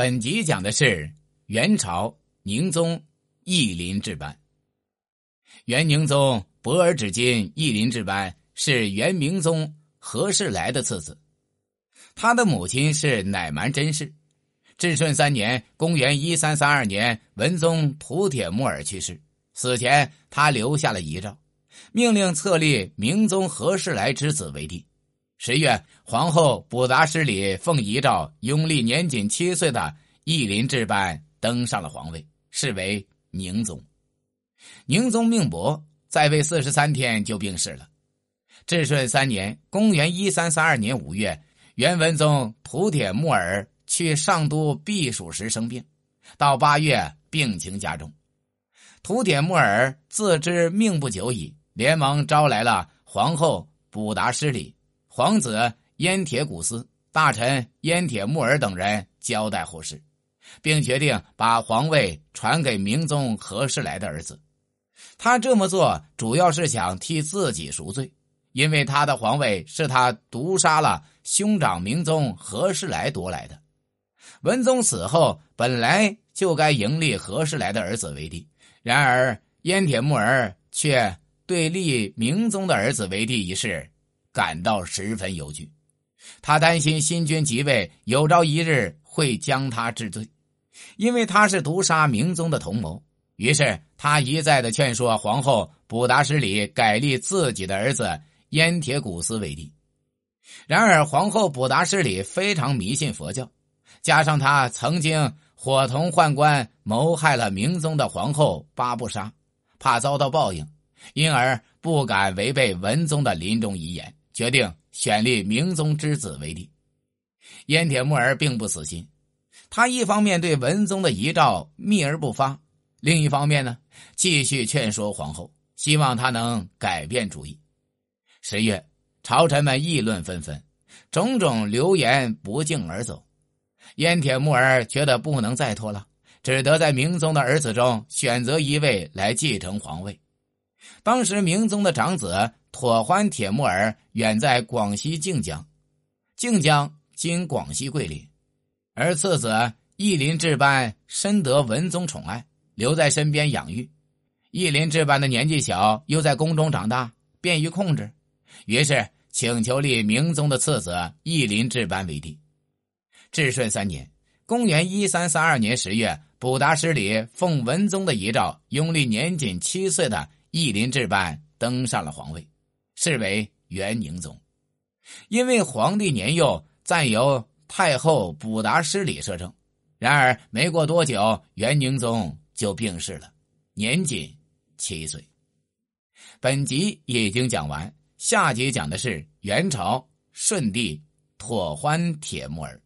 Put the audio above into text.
本集讲的是元朝宁宗义林治班。元宁宗博尔只金义林治班是元明宗何世来的次子，他的母亲是乃蛮甄氏。至顺三年（公元一三三二年），文宗土铁木儿去世，死前他留下了遗诏，命令册立明宗何世来之子为帝。十月，皇后卜达失里奉遗诏，拥立年仅七岁的懿林治班登上了皇位，是为宁宗。宁宗命薄，在位四十三天就病逝了。至顺三年（公元一三三二年）五月，元文宗土铁木儿去上都避暑时生病，到八月病情加重。土铁木儿自知命不久矣，连忙招来了皇后卜达失里。皇子燕铁古斯、大臣燕铁木儿等人交代后事，并决定把皇位传给明宗何世来的儿子。他这么做主要是想替自己赎罪，因为他的皇位是他毒杀了兄长明宗何世来夺来的。文宗死后，本来就该迎立何世来的儿子为帝，然而燕铁木儿却对立明宗的儿子为帝一事。感到十分忧惧，他担心新君即位有朝一日会将他治罪，因为他是毒杀明宗的同谋。于是他一再的劝说皇后卜达什里改立自己的儿子燕铁古斯为帝。然而皇后卜达什里非常迷信佛教，加上他曾经伙同宦官谋害了明宗的皇后八不杀，怕遭到报应，因而不敢违背文宗的临终遗言。决定选立明宗之子为帝，燕铁木儿并不死心，他一方面对文宗的遗诏秘而不发，另一方面呢，继续劝说皇后，希望他能改变主意。十月，朝臣们议论纷纷，种种流言不胫而走。燕铁木儿觉得不能再拖了，只得在明宗的儿子中选择一位来继承皇位。当时明宗的长子。妥欢铁木儿远在广西靖江，靖江今广西桂林，而次子义林治班深得文宗宠爱，留在身边养育。义林治班的年纪小，又在宫中长大，便于控制，于是请求立明宗的次子义林治班为帝。至顺三年（公元一三三二年）十月，卜达失里奉文宗的遗诏，拥立年仅七岁的义林治班登上了皇位。是为元宁宗，因为皇帝年幼，暂由太后补达失礼摄政。然而没过多久，元宁宗就病逝了，年仅七岁。本集已经讲完，下集讲的是元朝顺帝妥欢铁木儿。